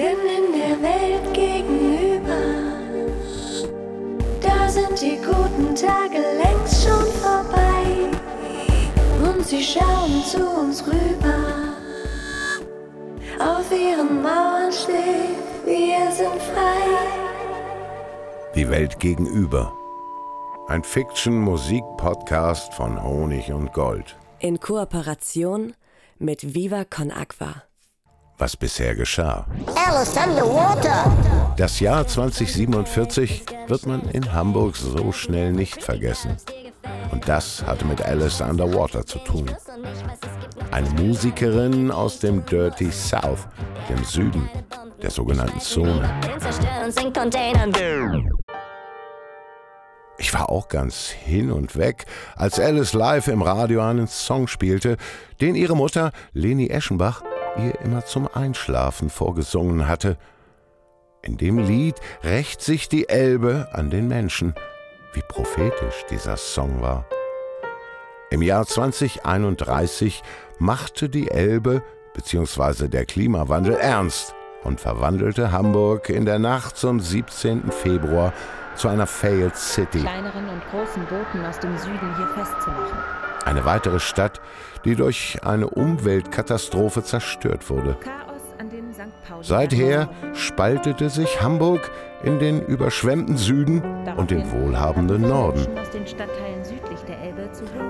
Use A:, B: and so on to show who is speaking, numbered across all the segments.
A: Denn in der Welt gegenüber, da sind die guten Tage längst schon vorbei. Und sie schauen zu uns rüber. Auf ihren Mauern steht, wir sind frei.
B: Die Welt gegenüber. Ein Fiction-Musik-Podcast von Honig und Gold.
C: In Kooperation mit Viva Con Aqua.
B: Was bisher geschah.
D: Alice underwater.
B: Das Jahr 2047 wird man in Hamburg so schnell nicht vergessen. Und das hatte mit Alice Underwater zu tun. Eine Musikerin aus dem Dirty South, dem Süden, der sogenannten Zone. Ich war auch ganz hin und weg, als Alice live im Radio einen Song spielte, den ihre Mutter, Leni Eschenbach, ihr immer zum Einschlafen vorgesungen hatte. In dem Lied rächt sich die Elbe an den Menschen. Wie prophetisch dieser Song war. Im Jahr 2031 machte die Elbe bzw. der Klimawandel ernst und verwandelte Hamburg in der Nacht zum 17. Februar zu einer Failed City.
E: kleineren und großen Booten aus dem Süden hier festzumachen.
B: Eine weitere Stadt, die durch eine Umweltkatastrophe zerstört wurde. Seither spaltete sich Hamburg in den überschwemmten Süden und den wohlhabenden Norden.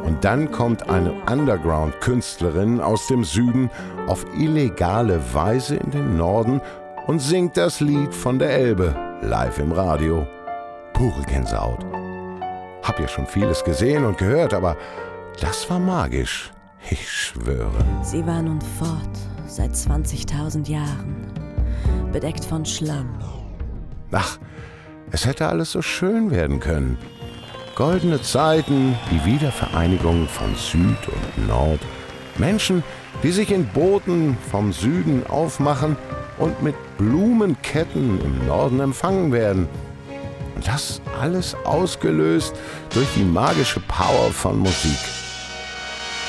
B: Und dann kommt eine Underground-Künstlerin aus dem Süden auf illegale Weise in den Norden und singt das Lied von der Elbe live im Radio. Pure Gänsehaut. Hab ja schon vieles gesehen und gehört, aber das war magisch. Ich schwöre.
C: Sie war nun fort seit 20.000 Jahren, bedeckt von Schlamm.
B: Ach, es hätte alles so schön werden können. Goldene Zeiten, die Wiedervereinigung von Süd und Nord. Menschen, die sich in Booten vom Süden aufmachen und mit Blumenketten im Norden empfangen werden. Und das alles ausgelöst durch die magische Power von Musik.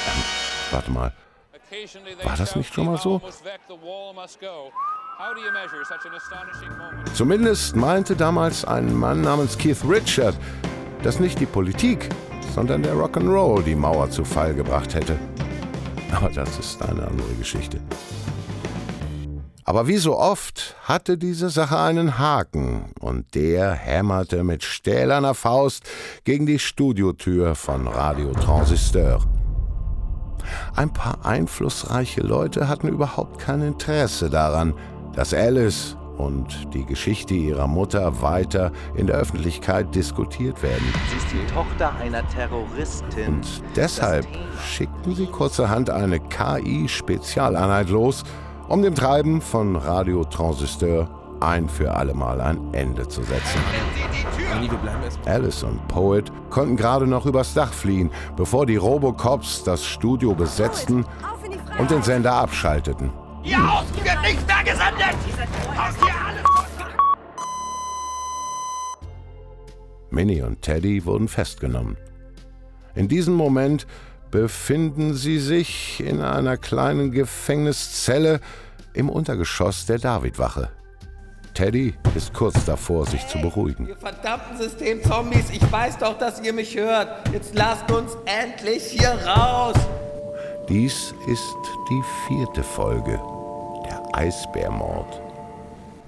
B: Ähm, warte mal,
F: War das nicht schon mal so?
B: Zumindest meinte damals ein Mann namens Keith Richard, dass nicht die Politik, sondern der Rock'n'Roll die Mauer zu Fall gebracht hätte. Aber das ist eine andere Geschichte. Aber wie so oft hatte diese Sache einen Haken und der hämmerte mit stählerner Faust gegen die Studiotür von Radio Transistor. Ein paar einflussreiche Leute hatten überhaupt kein Interesse daran, dass Alice und die Geschichte ihrer Mutter weiter in der Öffentlichkeit diskutiert werden.
G: Sie ist die Tochter einer Terroristin.
B: Und deshalb schickten sie kurzerhand eine KI-Spezialeinheit los, um dem Treiben von Radio Transistor ein für allemal ein Ende zu setzen. Alice und Poet konnten gerade noch übers Dach fliehen, bevor die Robocops das Studio besetzten und den Sender abschalteten.
F: Ihr Haus wird nicht mehr gesendet! Alle
B: Minnie und Teddy wurden festgenommen. In diesem Moment befinden sie sich in einer kleinen Gefängniszelle im Untergeschoss der Davidwache. Teddy ist kurz davor, sich zu beruhigen.
H: Ihr verdammten System-Zombies, ich weiß doch, dass ihr mich hört. Jetzt lasst uns endlich hier raus.
B: Dies ist die vierte Folge, der Eisbärmord.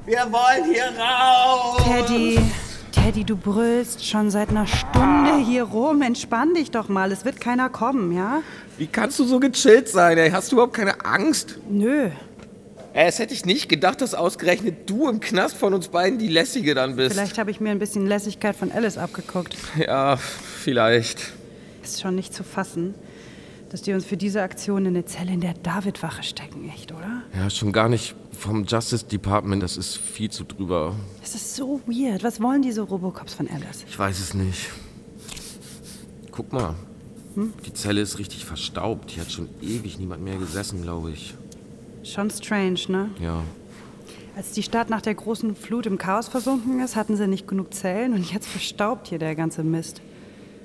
H: Wir wollen hier raus.
I: Teddy, Teddy, du brüllst schon seit einer Stunde hier rum. Entspann dich doch mal, es wird keiner kommen, ja?
H: Wie kannst du so gechillt sein, ey? Hast du überhaupt keine Angst?
I: Nö.
H: Ey, es hätte ich nicht gedacht, dass ausgerechnet du im Knast von uns beiden die Lässige dann bist.
I: Vielleicht habe ich mir ein bisschen Lässigkeit von Alice abgeguckt.
H: Ja, vielleicht.
I: Ist schon nicht zu fassen, dass die uns für diese Aktion in eine Zelle in der Davidwache stecken, echt, oder?
J: Ja, schon gar nicht vom Justice Department, das ist viel zu drüber.
I: Das ist so weird. Was wollen diese Robocops von Alice?
J: Ich weiß es nicht. Guck mal. Die Zelle ist richtig verstaubt. Hier hat schon ewig niemand mehr gesessen, glaube ich.
I: Schon strange, ne?
J: Ja.
I: Als die Stadt nach der großen Flut im Chaos versunken ist, hatten sie nicht genug Zellen und jetzt verstaubt hier der ganze Mist.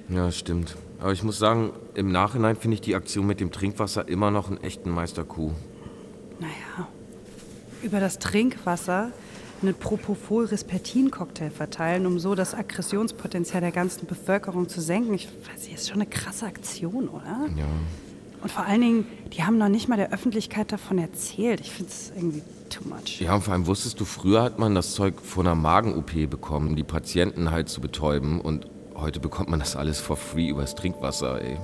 J: Ja, stimmt. Aber ich muss sagen, im Nachhinein finde ich die Aktion mit dem Trinkwasser immer noch einen echten Meisterkuh.
I: Naja. Über das Trinkwasser einen Propofol-Rispetin-Cocktail verteilen, um so das Aggressionspotenzial der ganzen Bevölkerung zu senken. Ich weiß nicht, ist schon eine krasse Aktion, oder?
J: Ja.
I: Und vor allen Dingen, die haben noch nicht mal der Öffentlichkeit davon erzählt. Ich finde es irgendwie too much.
J: Ja, und vor allem wusstest du, früher hat man das Zeug vor einer Magen-OP bekommen, um die Patienten halt zu betäuben. Und heute bekommt man das alles for free übers Trinkwasser, ey.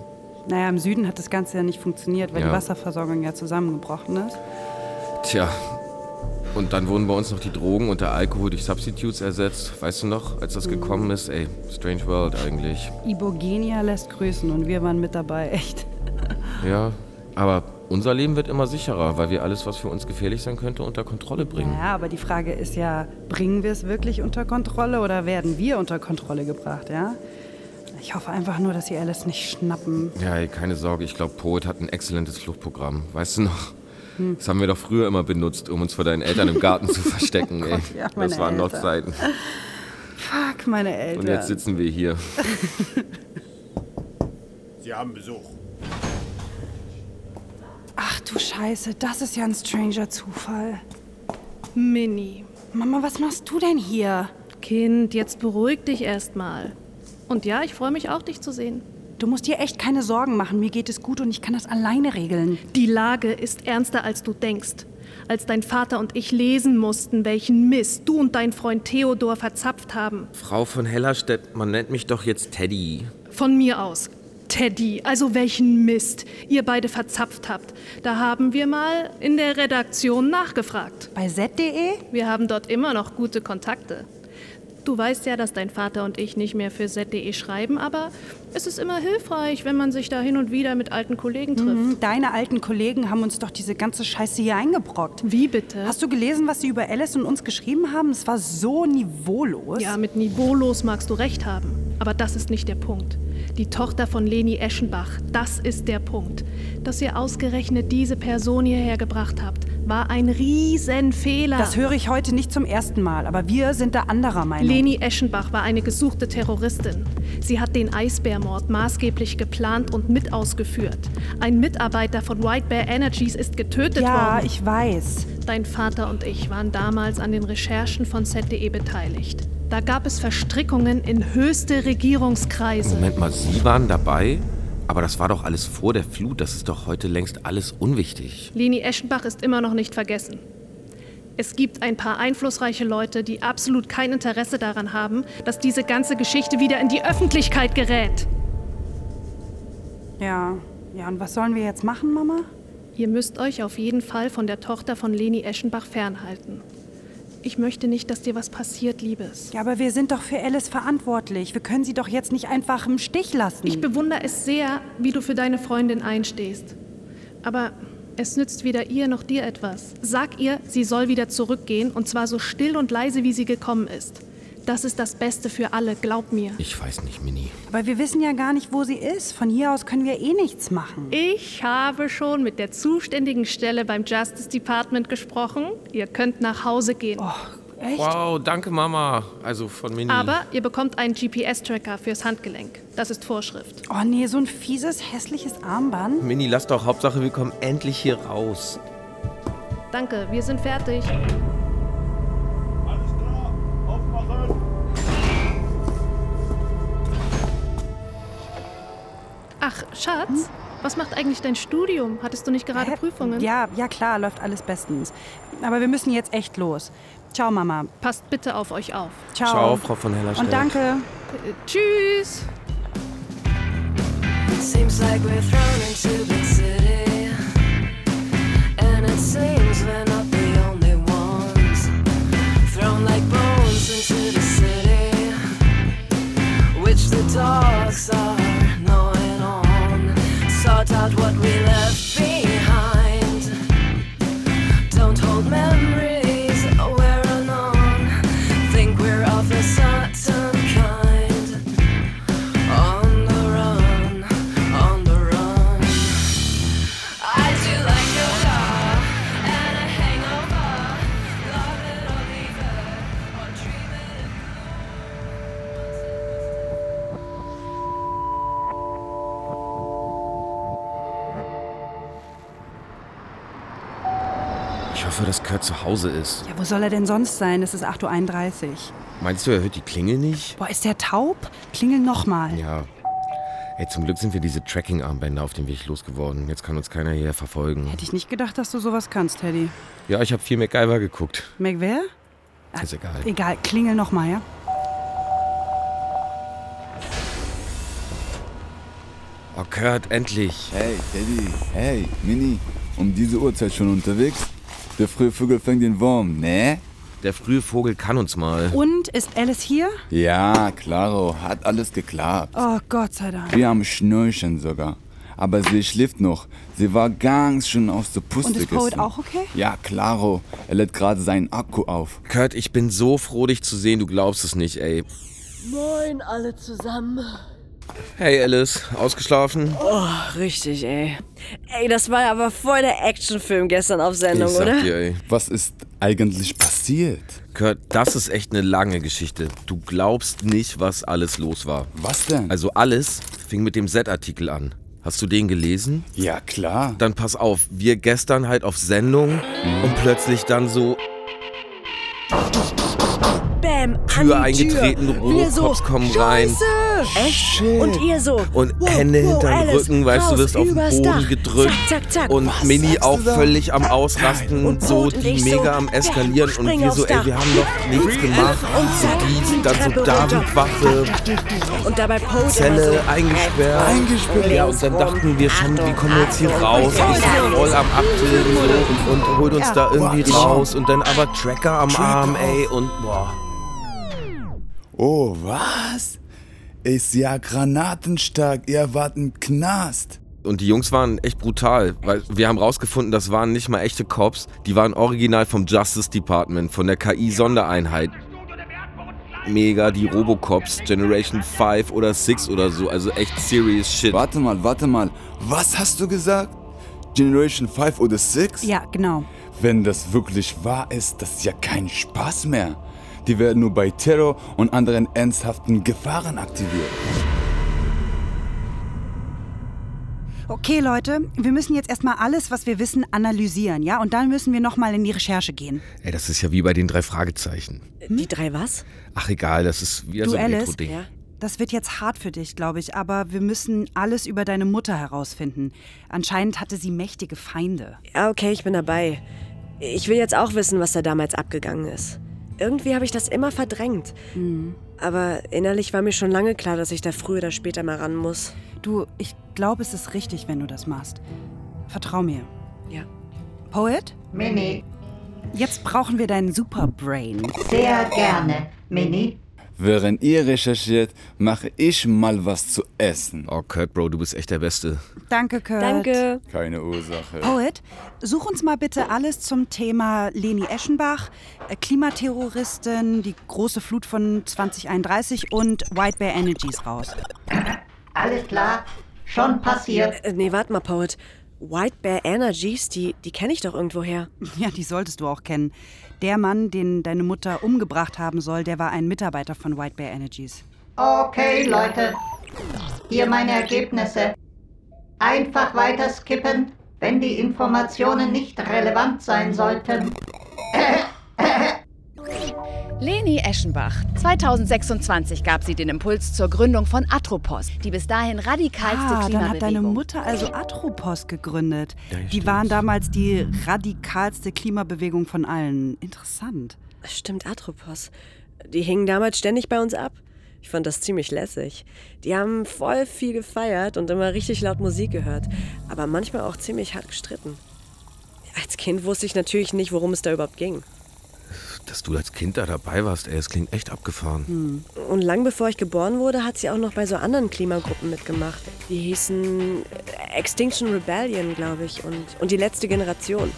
I: Naja, im Süden hat das Ganze ja nicht funktioniert, weil
J: Ja.
I: die Wasserversorgung ja zusammengebrochen ist.
J: Tja. Und dann wurden bei uns noch die Drogen und der Alkohol durch Substitutes ersetzt. Weißt du noch, als das gekommen ist? Ey, strange world eigentlich.
I: Ibogenia lässt grüßen und wir waren mit dabei, echt.
J: Ja, aber unser Leben wird immer sicherer, weil wir alles, was für uns gefährlich sein könnte, unter Kontrolle bringen.
I: Naja, aber die Frage ist ja, bringen wir es wirklich unter Kontrolle oder werden wir unter Kontrolle gebracht, ja? Ich hoffe einfach nur, dass sie Alice nicht schnappen.
J: Ja, ey, keine Sorge, ich glaube, Poet hat ein exzellentes Fluchtprogramm. Weißt du noch?
I: Hm.
J: Das haben wir doch früher immer benutzt, um uns vor deinen Eltern im Garten zu verstecken, ey.
I: Gott, ja, meine
J: das waren noch
I: Eltern.
J: Zeiten.
I: Fuck, meine Eltern.
J: Und jetzt sitzen wir hier.
K: Sie haben Besuch.
I: Ach du Scheiße, das ist ja ein stranger Zufall.
L: Mini.
I: Mama, was machst du denn hier?
L: Kind, jetzt beruhig dich erstmal. Und ja, ich freue mich auch, dich zu sehen.
I: Du musst dir echt keine Sorgen machen. Mir geht es gut und ich kann das alleine regeln.
L: Die Lage ist ernster, als du denkst. Als dein Vater und ich lesen mussten, welchen Mist du und dein Freund Theodor verzapft haben.
J: Frau von Hellerstedt, man nennt mich doch jetzt Teddy.
L: Von mir aus. Teddy, also welchen Mist ihr beide verzapft habt. Da haben wir mal in der Redaktion nachgefragt.
I: Bei z.de?
L: Wir haben dort immer noch gute Kontakte. Du weißt ja, dass dein Vater und ich nicht mehr für z.de schreiben, aber es ist immer hilfreich, wenn man sich da hin und wieder mit alten Kollegen trifft.
I: Mhm, Deine alten Kollegen haben uns doch diese ganze Scheiße hier eingebrockt.
L: Wie bitte?
I: Hast du gelesen, was sie über Alice und uns geschrieben haben? Es war so niveaulos.
L: Ja, mit niveaulos magst du recht haben. Aber das ist nicht der Punkt. Die Tochter von Leni Eschenbach, das ist der Punkt. Dass ihr ausgerechnet diese Person hierher gebracht habt, war ein Riesenfehler.
I: Das höre ich heute nicht zum ersten Mal, aber wir sind da anderer Meinung.
L: Leni Eschenbach war eine gesuchte Terroristin. Sie hat den Eisbärmord maßgeblich geplant und mit ausgeführt. Ein Mitarbeiter von White Bear Energies ist getötet
I: ja,
L: worden.
I: ich weiß.
L: Dein Vater und ich waren damals an den Recherchen von ZDE beteiligt. Da gab es Verstrickungen in höchste Regierungskreise.
J: Moment mal, Sie waren dabei? Aber das war doch alles vor der Flut. Das ist doch heute längst alles unwichtig.
L: Leni Eschenbach ist immer noch nicht vergessen. Es gibt ein paar einflussreiche Leute, die absolut kein Interesse daran haben, dass diese ganze Geschichte wieder in die Öffentlichkeit gerät.
I: Ja, ja, und was sollen wir jetzt machen, Mama?
L: Ihr müsst euch auf jeden Fall von der Tochter von Leni Eschenbach fernhalten. Ich möchte nicht, dass dir was passiert, Liebes.
I: Ja, aber wir sind doch für Alice verantwortlich. Wir können sie doch jetzt nicht einfach im Stich lassen.
L: Ich bewundere es sehr, wie du für deine Freundin einstehst. Aber es nützt weder ihr noch dir etwas. Sag ihr, sie soll wieder zurückgehen und zwar so still und leise, wie sie gekommen ist. Das ist das Beste für alle, glaub mir.
J: Ich weiß nicht, Mini.
I: aber wir wissen ja gar nicht, wo sie ist. Von hier aus können wir eh nichts machen.
L: Ich habe schon mit der zuständigen Stelle beim Justice Department gesprochen. Ihr könnt nach Hause gehen.
I: Echt?
J: Wow, danke, Mama. Also von Mini.
L: Aber ihr bekommt einen GPS-Tracker fürs Handgelenk. Das ist Vorschrift.
I: Oh nee, so ein fieses, hässliches Armband.
J: Mini, lass doch Hauptsache, wir kommen endlich hier raus.
L: Danke, wir sind fertig. Ach, Schatz, was macht eigentlich dein Studium? Hattest du nicht gerade
I: Hä?
L: Prüfungen?
I: Ja, ja klar, läuft alles bestens. Aber wir müssen jetzt echt los. Ciao, Mama.
L: Passt bitte auf euch auf.
I: Ciao.
J: Ciao, Frau von Hellerstedt.
I: Und danke.
L: Äh, tschüss.
A: Seems like we're thrown into the city. And it seems we're not
I: soll er denn sonst sein? Es ist 8.31 Uhr.
J: Meinst du, er hört die Klingel nicht?
I: Boah, ist der taub? Klingel nochmal.
J: Ja. Hey, zum Glück sind wir diese Tracking-Armbänder auf dem Weg losgeworden. Jetzt kann uns keiner hier verfolgen.
I: Hätte ich nicht gedacht, dass du sowas kannst, Teddy.
J: Ja, ich habe viel MacGyver geguckt.
I: Mac wer?
J: Ist egal.
I: Egal, klingel nochmal, ja?
J: Oh, Kurt, endlich.
M: Hey, Teddy. Hey, Mini. Um diese Uhrzeit schon unterwegs? Der frühe Vogel fängt den Wurm, ne?
J: Der frühe Vogel kann uns mal.
I: Und, ist Alice hier?
M: Ja, klaro. Hat alles geklappt.
I: Oh, Gott sei Dank.
M: Wir haben Schnürchen sogar. Aber sie schläft noch. Sie war ganz schön aus der Puste
I: Und ist Poet auch okay?
M: Ja, klaro. Er lädt gerade seinen Akku auf.
J: Kurt, ich bin so froh, dich zu sehen. Du glaubst es nicht, ey.
C: Moin alle zusammen.
J: Hey, Alice. Ausgeschlafen?
C: Oh, richtig, ey. Ey, das war aber voll der Actionfilm gestern auf Sendung,
J: ich sag
C: oder?
J: dir, ey.
M: Was ist eigentlich passiert?
J: Kurt, das ist echt eine lange Geschichte. Du glaubst nicht, was alles los war.
M: Was denn?
J: Also alles fing mit dem Z-Artikel an. Hast du den gelesen?
M: Ja, klar.
J: Dann pass auf, wir gestern halt auf Sendung und plötzlich dann so
C: Bäm,
J: Tür
C: an die
J: eingetreten,
C: Tür. Wir so,
J: Robocops kommen rein.
C: Echt? Und ihr so.
J: Und
C: wow,
J: Hände
C: wow,
J: hinterm
C: Alice,
J: Rücken, weißt du, wirst auf den Boden
C: Dach.
J: gedrückt.
C: Zack, zack, zack.
J: Und
C: Was
J: Mini auch völlig am Ausrasten,
C: Und
J: so die mega
C: so,
J: am Eskalieren. Und wir so, ey, wir haben noch nichts gemacht.
C: Und zack,
J: Die dann so. David-Wache,
C: Und dabei immer
J: Zelle
C: so.
J: eingesperrt.
M: Eingesperrt.
J: Ja, und dann dachten wir schon, wie kommen wir jetzt hier raus? Ich voll am und, und holt uns da irgendwie raus. Und dann aber Tracker am Arm, ey. Und boah.
M: Oh, was? Ist ja granatenstark. Ihr wart im Knast.
J: Und die Jungs waren echt brutal, weil wir haben rausgefunden, das waren nicht mal echte Cops, die waren original vom Justice Department, von der KI-Sondereinheit. Mega, die Robocops, Generation 5 oder 6 oder so, also echt serious shit.
M: Warte mal, warte mal. Was hast du gesagt? Generation 5 oder 6?
I: Ja, genau.
M: Wenn das wirklich wahr ist, das ist ja kein Spaß mehr. Die werden nur bei Terror und anderen ernsthaften Gefahren aktiviert.
I: Okay, Leute, wir müssen jetzt erstmal alles, was wir wissen, analysieren, ja? Und dann müssen wir nochmal in die Recherche gehen.
J: Ey, das ist ja wie bei den drei Fragezeichen.
C: Die drei was?
J: Ach egal, das ist wieder
I: Du,
J: so ein
I: Alice?
J: Intro-Ding.
C: Ja.
I: Das wird jetzt hart für dich, glaube ich, aber wir müssen alles über deine Mutter herausfinden. Anscheinend hatte sie mächtige Feinde.
C: Ja, okay, ich bin dabei. Ich will jetzt auch wissen, was da damals abgegangen ist. Irgendwie habe ich das immer verdrängt. Aber innerlich war mir schon lange klar, dass ich da früher oder später mal ran muss.
I: Du, ich glaube, es ist richtig, wenn du das machst. Vertrau mir.
C: Ja.
I: Poet?
D: Mini,
I: Jetzt brauchen wir deinen Superbrain.
D: sehr gerne. Mini,
M: Während ihr recherchiert, mache ich mal was zu essen.
J: Oh, Kurt, Bro, du bist echt der Beste.
I: Danke, Kurt.
C: Danke.
M: Keine Ursache.
I: Poet, such uns mal bitte alles zum Thema Leni Eschenbach, äh, Klimaterroristin, die große Flut von 2031 und White Bear Energies raus.
D: alles klar? Schon passiert.
C: Äh, nee, warte mal, Poet. White Bear Energies, die, die kenne ich doch irgendwoher.
I: Ja, die solltest du auch kennen. Der Mann, den deine Mutter umgebracht haben soll, der war ein Mitarbeiter von White Bear Energies.
D: Okay, Leute. Hier meine Ergebnisse. Einfach weiter skippen, wenn die Informationen nicht relevant sein sollten.
N: Leni Eschenbach. 2026 gab sie den Impuls zur Gründung von Atropos, die bis dahin radikalste
I: Ah, dann hat deine
N: Klimabewegung.
I: Mutter also Atropos gegründet.
J: Ja,
I: die waren damals die radikalste Klimabewegung von allen. Interessant.
C: Stimmt, Atropos. Die hingen damals ständig bei uns ab. Ich fand das ziemlich lässig. Die haben voll viel gefeiert und immer richtig laut Musik gehört, aber manchmal auch ziemlich hart gestritten. Als Kind wusste ich natürlich nicht, worum es da überhaupt ging.
J: Dass du als Kind da dabei warst, ey, es klingt echt abgefahren.
C: Und lang bevor ich geboren wurde, hat sie auch noch bei so anderen Klimagruppen mitgemacht. Die hießen Extinction Rebellion, glaube ich, und, und die letzte Generation.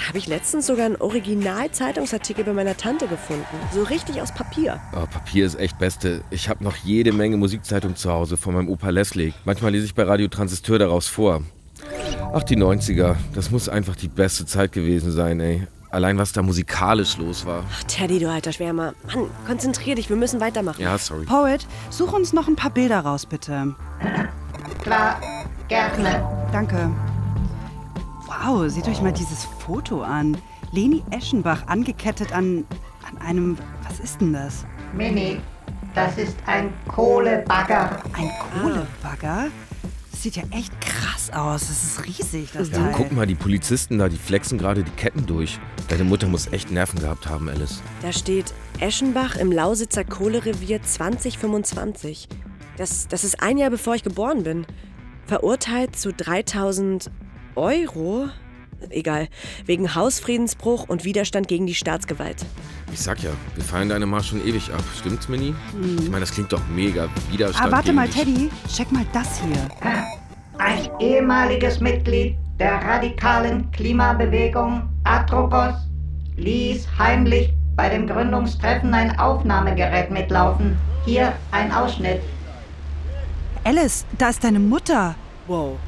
C: Da habe ich letztens sogar einen Original-Zeitungsartikel bei meiner Tante gefunden. So richtig aus Papier.
J: Oh, Papier ist echt Beste. Ich habe noch jede Menge Musikzeitung zu Hause von meinem Opa Leslie. Manchmal lese ich bei Radio Transistor daraus vor. Ach, die 90er. Das muss einfach die beste Zeit gewesen sein, ey. Allein was da musikalisch los war.
C: Ach, Teddy, du alter Schwärmer. Mann, konzentrier dich, wir müssen weitermachen.
J: Ja, sorry.
I: Poet, such uns noch ein paar Bilder raus, bitte.
D: Klar, gerne.
I: Danke. Wow, seht euch mal dieses Foto an. Leni Eschenbach angekettet an, an einem. Was ist denn das?
D: Mini, das ist ein Kohlebagger.
I: Ein Kohlebagger? Das sieht ja echt krass aus. Das ist riesig, das
J: Ja,
I: Teil.
J: guck mal, die Polizisten da, die flexen gerade die Ketten durch. Deine Mutter muss echt Nerven gehabt haben, Alice.
C: Da steht Eschenbach im Lausitzer Kohlerevier 2025. Das, das ist ein Jahr bevor ich geboren bin. Verurteilt zu 3000 Euro? Egal. Wegen Hausfriedensbruch und Widerstand gegen die Staatsgewalt.
J: Ich sag ja, wir feiern deine Marsch schon ewig ab. Stimmt's, Minnie?
I: Mhm.
J: Ich meine, das klingt doch mega. Widerstand
I: Ah, warte
J: gegen
I: mal, Teddy. Check mal das hier.
D: Ein ehemaliges Mitglied der radikalen Klimabewegung Atropos ließ heimlich bei dem Gründungstreffen ein Aufnahmegerät mitlaufen. Hier ein Ausschnitt.
I: Alice, da ist deine Mutter.
C: Wow.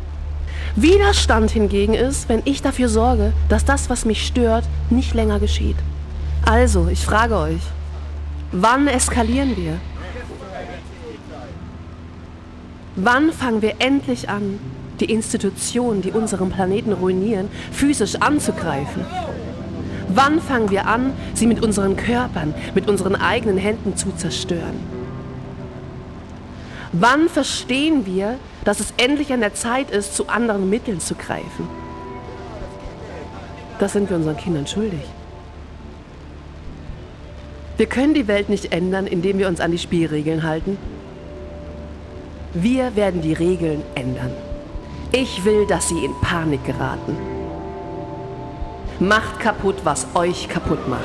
O: Widerstand hingegen ist, wenn ich dafür sorge, dass das, was mich stört, nicht länger geschieht. Also, ich frage euch, wann eskalieren wir? Wann fangen wir endlich an, die Institutionen, die unseren Planeten ruinieren, physisch anzugreifen? Wann fangen wir an, sie mit unseren Körpern, mit unseren eigenen Händen zu zerstören? Wann verstehen wir, dass es endlich an der Zeit ist, zu anderen Mitteln zu greifen? Das sind wir unseren Kindern schuldig. Wir können die Welt nicht ändern, indem wir uns an die Spielregeln halten. Wir werden die Regeln ändern. Ich will, dass sie in Panik geraten. Macht kaputt, was euch kaputt macht.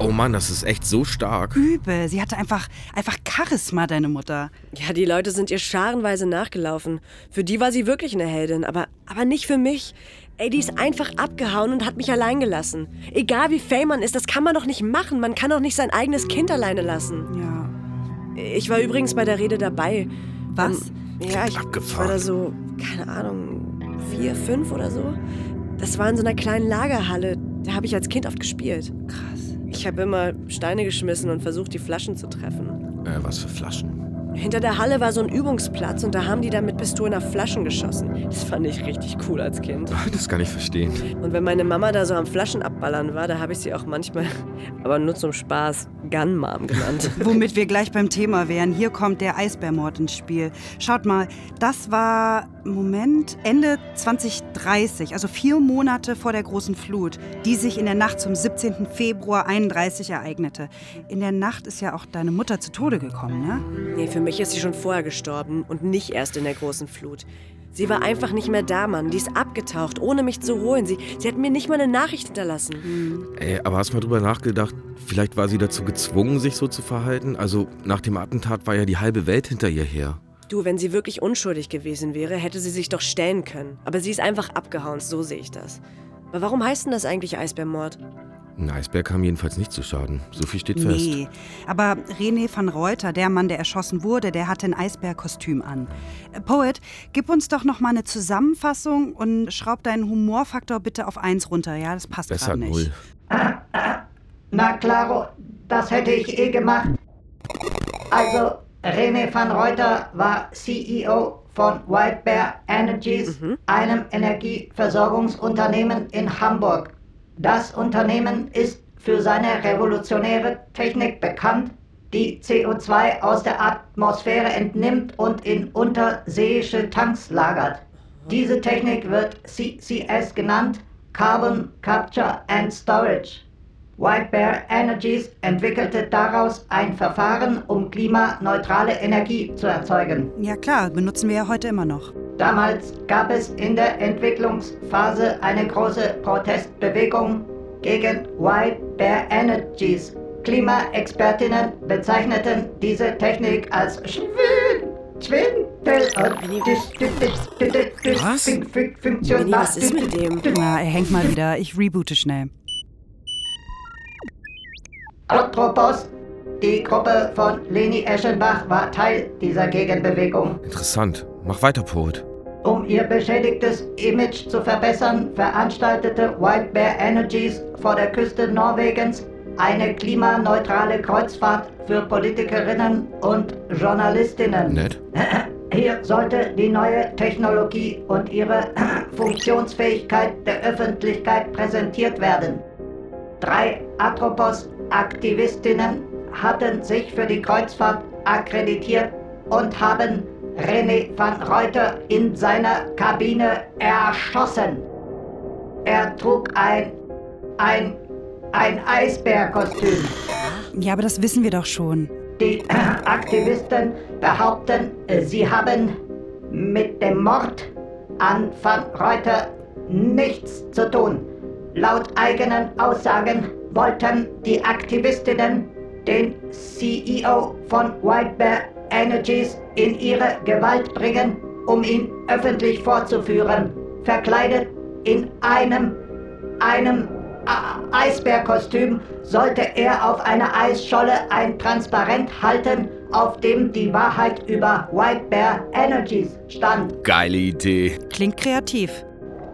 J: Oh Mann, das ist echt so stark.
I: Übel. Sie hatte einfach, einfach Charisma, deine Mutter.
C: Ja, die Leute sind ihr scharenweise nachgelaufen. Für die war sie wirklich eine Heldin, aber, aber nicht für mich. Ey, die ist einfach abgehauen und hat mich allein gelassen. Egal wie fame man ist, das kann man doch nicht machen. Man kann doch nicht sein eigenes Kind alleine lassen.
I: Ja.
C: Ich war übrigens bei der Rede dabei.
I: Was?
C: Ähm, ja, ich, ich war da so, keine Ahnung, vier, fünf oder so. Das war in so einer kleinen Lagerhalle. Da habe ich als Kind oft gespielt.
I: Krass.
C: Ich habe immer Steine geschmissen und versucht, die Flaschen zu treffen.
J: Äh, was für Flaschen?
C: Hinter der Halle war so ein Übungsplatz und da haben die dann mit Pistolen auf Flaschen geschossen. Das fand ich richtig cool als Kind.
J: Das kann ich verstehen.
C: Und wenn meine Mama da so am Flaschen abballern war, da habe ich sie auch manchmal, aber nur zum Spaß, Gun Mom genannt.
I: Womit wir gleich beim Thema wären. Hier kommt der Eisbärmord ins Spiel. Schaut mal, das war, Moment, Ende 2030, also vier Monate vor der großen Flut, die sich in der Nacht zum 17. Februar 31 ereignete. In der Nacht ist ja auch deine Mutter zu Tode gekommen, ne?
C: Nee, für mich ist sie schon vorher gestorben und nicht erst in der großen Flut. Sie war einfach nicht mehr da, Mann. Die ist abgetaucht, ohne mich zu holen. Sie, sie hat mir nicht mal eine Nachricht hinterlassen.
J: Ey, aber hast du mal drüber nachgedacht, vielleicht war sie dazu gezwungen, sich so zu verhalten? Also nach dem Attentat war ja die halbe Welt hinter ihr her.
C: Du, wenn sie wirklich unschuldig gewesen wäre, hätte sie sich doch stellen können. Aber sie ist einfach abgehauen, so sehe ich das. Aber warum heißt denn das eigentlich Eisbärmord?
J: Ein Eisbär kam jedenfalls nicht zu Schaden. So viel steht fest.
I: Nee, aber René van Reuter, der Mann, der erschossen wurde, der hatte ein Eisbärkostüm an. Äh, Poet, gib uns doch noch mal eine Zusammenfassung und schraub deinen Humorfaktor bitte auf eins runter, ja? Das passt
J: Besser
I: gerade nicht.
J: null.
D: Na klaro, das hätte ich eh gemacht. Also, René van Reuter war CEO von White Bear Energies, einem Energieversorgungsunternehmen in Hamburg. Das Unternehmen ist für seine revolutionäre Technik bekannt, die CO2 aus der Atmosphäre entnimmt und in unterseeische Tanks lagert. Diese Technik wird CCS genannt, Carbon Capture and Storage. White Bear Energies entwickelte daraus ein Verfahren, um klimaneutrale Energie zu erzeugen.
I: Ja klar, benutzen wir ja heute immer noch.
D: Damals gab es in der Entwicklungsphase eine große Protestbewegung gegen White Bear Energies. Klimaexpertinnen bezeichneten diese Technik als Schwindel. Schwindel und
J: Was?
C: Was ist mit dem?
I: Na, er hängt mal wieder. Ich reboote schnell.
D: Atropos, die Gruppe von Leni Eschenbach, war Teil dieser Gegenbewegung.
J: Interessant. Mach weiter, Poet.
D: Um ihr beschädigtes Image zu verbessern, veranstaltete White Bear Energies vor der Küste Norwegens eine klimaneutrale Kreuzfahrt für Politikerinnen und Journalistinnen.
J: Nett.
D: Hier sollte die neue Technologie und ihre Funktionsfähigkeit der Öffentlichkeit präsentiert werden. Drei Atropos-Aktivistinnen hatten sich für die Kreuzfahrt akkreditiert und haben René van Reuter in seiner Kabine erschossen. Er trug ein, ein, ein Eisbärkostüm.
I: Ja, aber das wissen wir doch schon.
D: Die äh, Aktivisten behaupten, sie haben mit dem Mord an Van Reuter nichts zu tun. Laut eigenen Aussagen wollten die Aktivistinnen den CEO von White Bear Energies in ihre Gewalt bringen, um ihn öffentlich vorzuführen, verkleidet in einem, einem Eisbärkostüm sollte er auf einer Eisscholle ein Transparent halten, auf dem die Wahrheit über White Bear Energies stand.
J: Geile Idee.
I: Klingt kreativ.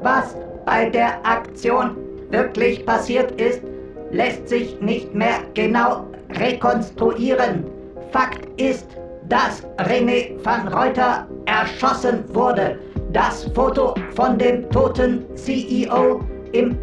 D: Was bei der Aktion wirklich passiert ist, lässt sich nicht mehr genau rekonstruieren. Fakt ist, dass René van Reuter erschossen wurde. Das Foto von dem toten CEO im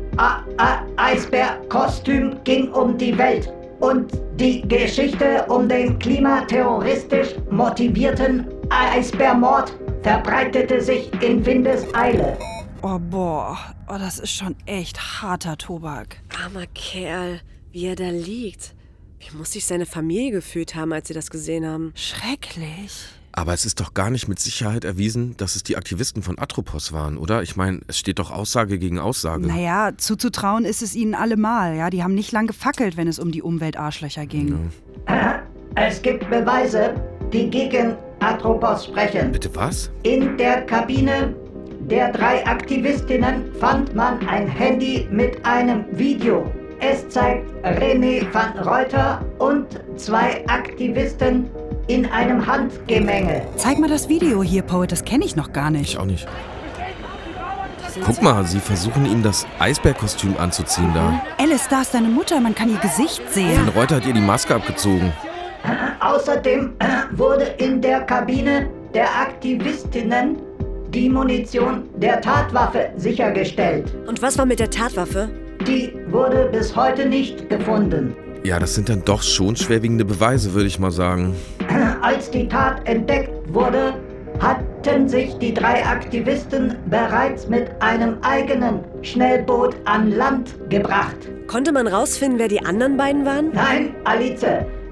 D: Eisbär-Kostüm ging um die Welt. Und die Geschichte um den klimaterroristisch motivierten Eisbärmord verbreitete sich in Windeseile.
I: Oh boah, oh, das ist schon echt harter Tobak.
C: Armer Kerl, wie er da liegt. Wie muss sich seine Familie gefühlt haben, als sie das gesehen haben?
I: Schrecklich.
J: Aber es ist doch gar nicht mit Sicherheit erwiesen, dass es die Aktivisten von Atropos waren, oder? Ich meine, es steht doch Aussage gegen Aussage.
I: Naja, zuzutrauen ist es ihnen allemal. Ja, die haben nicht lang gefackelt, wenn es um die Umweltarschlöcher ging.
D: Ja. Es gibt Beweise, die gegen Atropos sprechen.
J: Bitte was?
D: In der Kabine der drei Aktivistinnen fand man ein Handy mit einem Video. Es zeigt René van Reuter und zwei Aktivisten in einem Handgemenge.
I: Zeig mal das Video hier, Poet, das kenne ich noch gar nicht.
J: Ich auch nicht. Guck mal, sie versuchen ihm das Eisbärkostüm anzuziehen da.
I: Alice, da ist deine Mutter, man kann ihr Gesicht sehen.
J: Van Reuter hat ihr die Maske abgezogen.
D: Außerdem wurde in der Kabine der Aktivistinnen die Munition der Tatwaffe sichergestellt.
C: Und was war mit der Tatwaffe?
D: Die wurde bis heute nicht gefunden.
J: Ja, das sind dann doch schon schwerwiegende Beweise, würde ich mal sagen.
D: Als die Tat entdeckt wurde, hatten sich die drei Aktivisten bereits mit einem eigenen Schnellboot an Land gebracht.
C: Konnte man rausfinden, wer die anderen beiden waren?
D: Nein, Alice.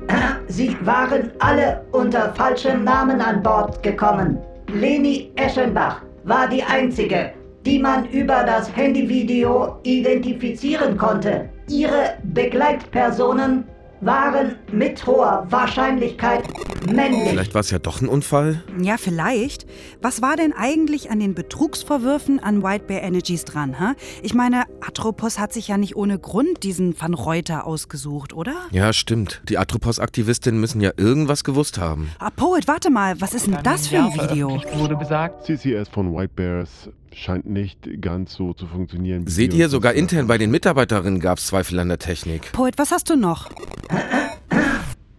D: Sie waren alle unter falschem Namen an Bord gekommen. Leni Eschenbach war die einzige, die man über das Handyvideo identifizieren konnte. Ihre Begleitpersonen waren mit hoher Wahrscheinlichkeit männlich.
J: Vielleicht war es ja doch ein Unfall?
I: Ja, vielleicht. Was war denn eigentlich an den Betrugsvorwürfen an White Bear Energies dran? Hä? Ich meine, Atropos hat sich ja nicht ohne Grund diesen Van Reuter ausgesucht, oder?
J: Ja, stimmt. Die Atropos-Aktivistinnen müssen ja irgendwas gewusst haben.
I: Ah, Poet, warte mal, was ist denn das für ein Video?
K: Wurde gesagt. CCS von White Bears scheint nicht ganz so zu funktionieren.
J: Seht ihr, sogar intern bei den Mitarbeiterinnen gab es Zweifel an der Technik.
I: Poet, was hast du noch?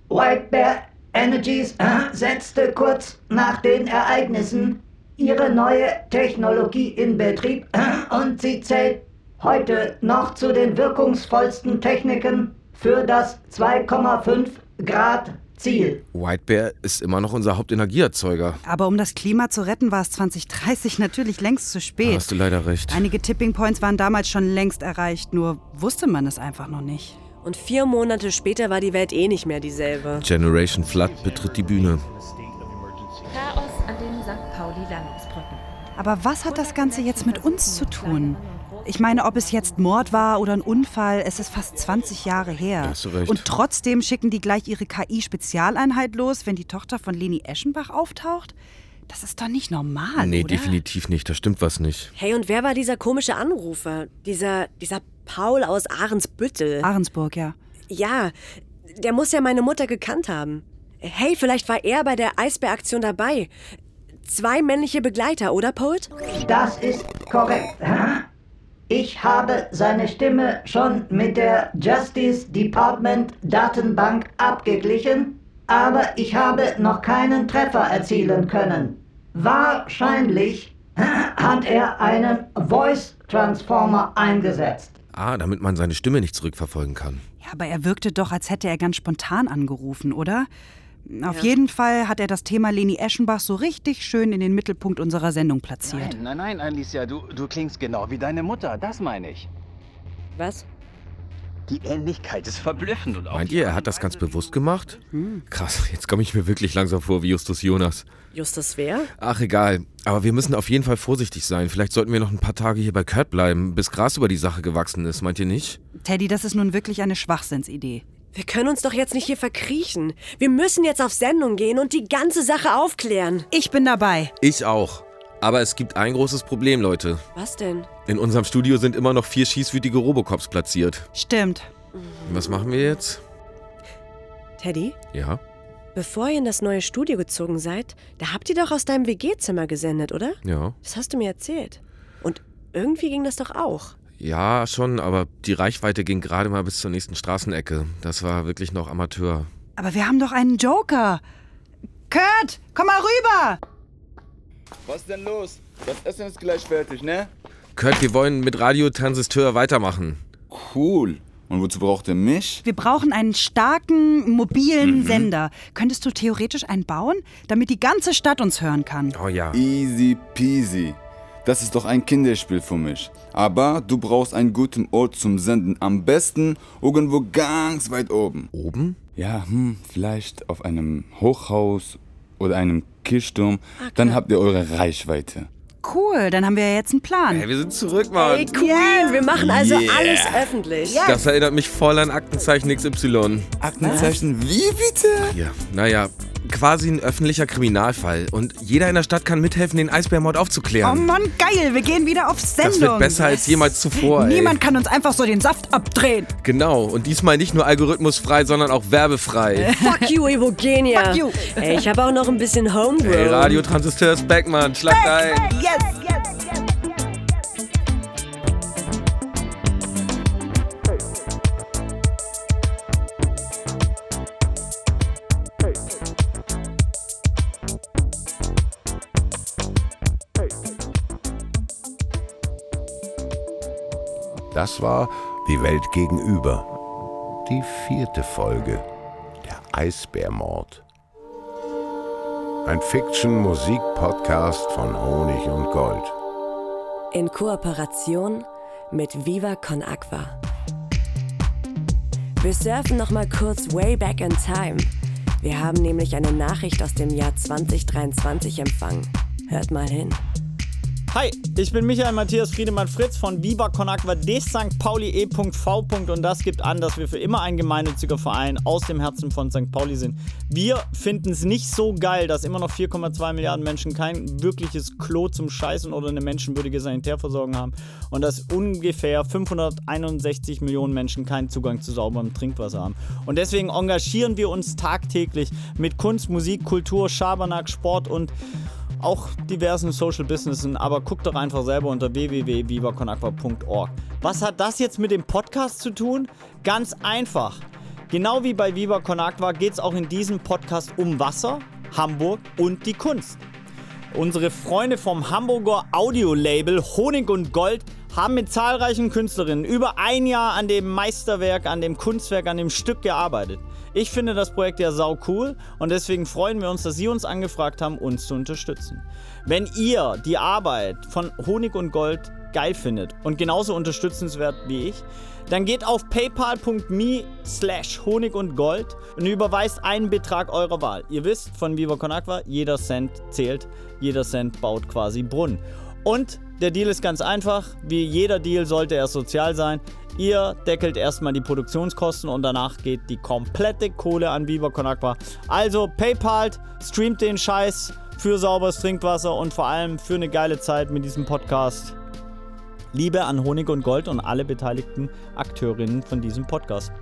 D: White Bear Energies setzte kurz nach den Ereignissen ihre neue Technologie in Betrieb und sie zählt heute noch zu den wirkungsvollsten Techniken für das 2,5 Grad Ziel.
J: White Bear ist immer noch unser Hauptenergieerzeuger.
I: Aber um das Klima zu retten, war es 2030 natürlich längst zu spät.
J: Da hast du leider recht.
I: Einige Tipping Points waren damals schon längst erreicht, nur wusste man es einfach noch nicht.
C: Und vier Monate später war die Welt eh nicht mehr dieselbe.
J: Generation Flood betritt die Bühne.
E: Chaos an den St. Pauli-Landungsbrücken.
I: Aber was hat das Ganze jetzt mit uns zu tun? Ich meine, ob es jetzt Mord war oder ein Unfall, es ist fast 20 Jahre her.
J: Hast du recht.
I: Und trotzdem schicken die gleich ihre KI-Spezialeinheit los, wenn die Tochter von Leni Eschenbach auftaucht? Das ist doch nicht normal,
J: nee,
I: oder?
J: definitiv nicht. Da stimmt was nicht.
C: Hey, und wer war dieser komische Anrufer? Dieser, dieser Paul aus Ahrensbüttel.
I: Ahrensburg, ja.
C: Ja, der muss ja meine Mutter gekannt haben. Hey, vielleicht war er bei der Eisbäraktion dabei. Zwei männliche Begleiter, oder, Poet?
D: Das ist korrekt. Ich habe seine Stimme schon mit der Justice Department Datenbank abgeglichen, aber ich habe noch keinen Treffer erzielen können. Wahrscheinlich hat er einen Voice Transformer eingesetzt.
J: Ah, damit man seine Stimme nicht zurückverfolgen kann.
I: Ja, aber er wirkte doch, als hätte er ganz spontan angerufen, oder? Auf jeden Fall hat er das Thema Leni Eschenbach so richtig schön in den Mittelpunkt unserer Sendung platziert.
P: Nein, nein, nein, Alicia, du, du klingst genau wie deine Mutter, das meine ich.
C: Was?
P: Die Ähnlichkeit ist verblüffend und auch
J: Meint ihr, er hat das ganz bewusst gemacht? Krass, jetzt komme ich mir wirklich langsam vor wie Justus Jonas.
C: Justus wer?
J: Ach, egal. Aber wir müssen auf jeden Fall vorsichtig sein. Vielleicht sollten wir noch ein paar Tage hier bei Kurt bleiben, bis Gras über die Sache gewachsen ist, meint ihr nicht?
I: Teddy, das ist nun wirklich eine Schwachsinnsidee.
C: Wir können uns doch jetzt nicht hier verkriechen. Wir müssen jetzt auf Sendung gehen und die ganze Sache aufklären.
I: Ich bin dabei.
J: Ich auch. Aber es gibt ein großes Problem, Leute.
C: Was denn?
J: In unserem Studio sind immer noch vier schießwütige Robocops platziert.
I: Stimmt.
J: Was machen wir jetzt?
C: Teddy,
J: Ja?
C: bevor ihr in das neue Studio gezogen seid, da habt ihr doch aus deinem WG-Zimmer gesendet, oder?
J: Ja.
C: Das hast du mir erzählt. Und irgendwie ging das doch auch.
J: Ja, schon, aber die Reichweite ging gerade mal bis zur nächsten Straßenecke. Das war wirklich noch Amateur.
I: Aber wir haben doch einen Joker. Kurt, komm mal rüber.
M: Was denn los? Das Essen ist gleich fertig, ne?
J: Kurt, wir wollen mit Radiotransistor weitermachen.
M: Cool. Und wozu braucht ihr mich?
I: Wir brauchen einen starken, mobilen Sender. Könntest du theoretisch einen bauen, damit die ganze Stadt uns hören kann?
J: Oh ja.
M: Easy peasy. Das ist doch ein Kinderspiel für mich. Aber du brauchst einen guten Ort zum Senden. Am besten irgendwo ganz weit oben.
J: Oben?
M: Ja, hm, vielleicht auf einem Hochhaus oder einem Kirchturm. Dann habt ihr eure Reichweite.
I: Cool, dann haben wir ja jetzt einen Plan.
J: Hey, wir sind zurück, Mann.
C: Ey, cool. Wir machen also
J: Yeah.
C: alles öffentlich.
J: Das erinnert mich voll an Aktenzeichen XY.
M: Aktenzeichen wie bitte?
J: Ja, naja, quasi ein öffentlicher Kriminalfall. Und jeder in der Stadt kann mithelfen, den Eisbärmord
I: Oh
J: aufzuklären.
I: Mann, geil, wir gehen wieder auf Sendung.
J: das wird besser als jemals zuvor, ey.
I: Niemand kann uns einfach so den Saft abdrehen.
J: Genau, und diesmal nicht nur algorithmusfrei, sondern auch werbefrei.
C: Fuck you, Evogenia.
I: Fuck you.
C: Ey, ich habe auch noch ein bisschen Homegrown.
J: Ey, Radiotransistor ist back, Mann. Schlag ein.
I: Yes, yes,
B: Das war Die Welt gegenüber. Die vierte Folge. Der Eisbärmord. Ein Fiction-Musik-Podcast von Honig und Gold.
C: In Kooperation mit Viva Con Aqua. Wir surfen noch mal kurz way back in time. Wir haben nämlich eine Nachricht aus dem Jahr 2023 empfangen. Hört mal hin.
Q: Hi, ich bin Michael Matthias Friedemann Fritz von Viva Con Aqua de St. Pauli e.v. und das gibt an, dass wir für immer ein gemeinnütziger Verein aus dem Herzen von St. Pauli sind. Wir finden es nicht so geil, dass immer noch 4,2 Milliarden Menschen kein wirkliches Klo zum Scheißen oder eine menschenwürdige Sanitärversorgung haben und dass ungefähr 561 Millionen Menschen keinen Zugang zu sauberem Trinkwasser haben. Und deswegen engagieren wir uns tagtäglich mit Kunst, Musik, Kultur, Schabernack, Sport und auch diversen Social Businessen, aber guckt doch einfach selber unter www.vivaconaqua.org. Was hat das jetzt mit dem Podcast zu tun? Ganz einfach. Genau wie bei Viva Con Aqua geht es auch in diesem Podcast um Wasser, Hamburg und die Kunst. Unsere Freunde vom Hamburger Audiolabel Honig und Gold haben mit zahlreichen Künstlerinnen über ein Jahr an dem Meisterwerk, an dem Kunstwerk, an dem Stück gearbeitet. Ich finde das Projekt ja sau cool und deswegen freuen wir uns, dass Sie uns angefragt haben, uns zu unterstützen. Wenn ihr die Arbeit von Honig und Gold geil findet und genauso unterstützenswert wie ich, dann geht auf paypal.me slash Honig und Gold und überweist einen Betrag eurer Wahl. Ihr wisst von Viva Con Aqua, jeder Cent zählt, jeder Cent baut quasi Brunnen. Und der Deal ist ganz einfach, wie jeder Deal sollte er sozial sein. Ihr deckelt erstmal die Produktionskosten und danach geht die komplette Kohle an Viva Con Aqua. Also PayPal, streamt den Scheiß für sauberes Trinkwasser und vor allem für eine geile Zeit mit diesem Podcast. Liebe an Honig und Gold und alle beteiligten Akteurinnen von diesem Podcast.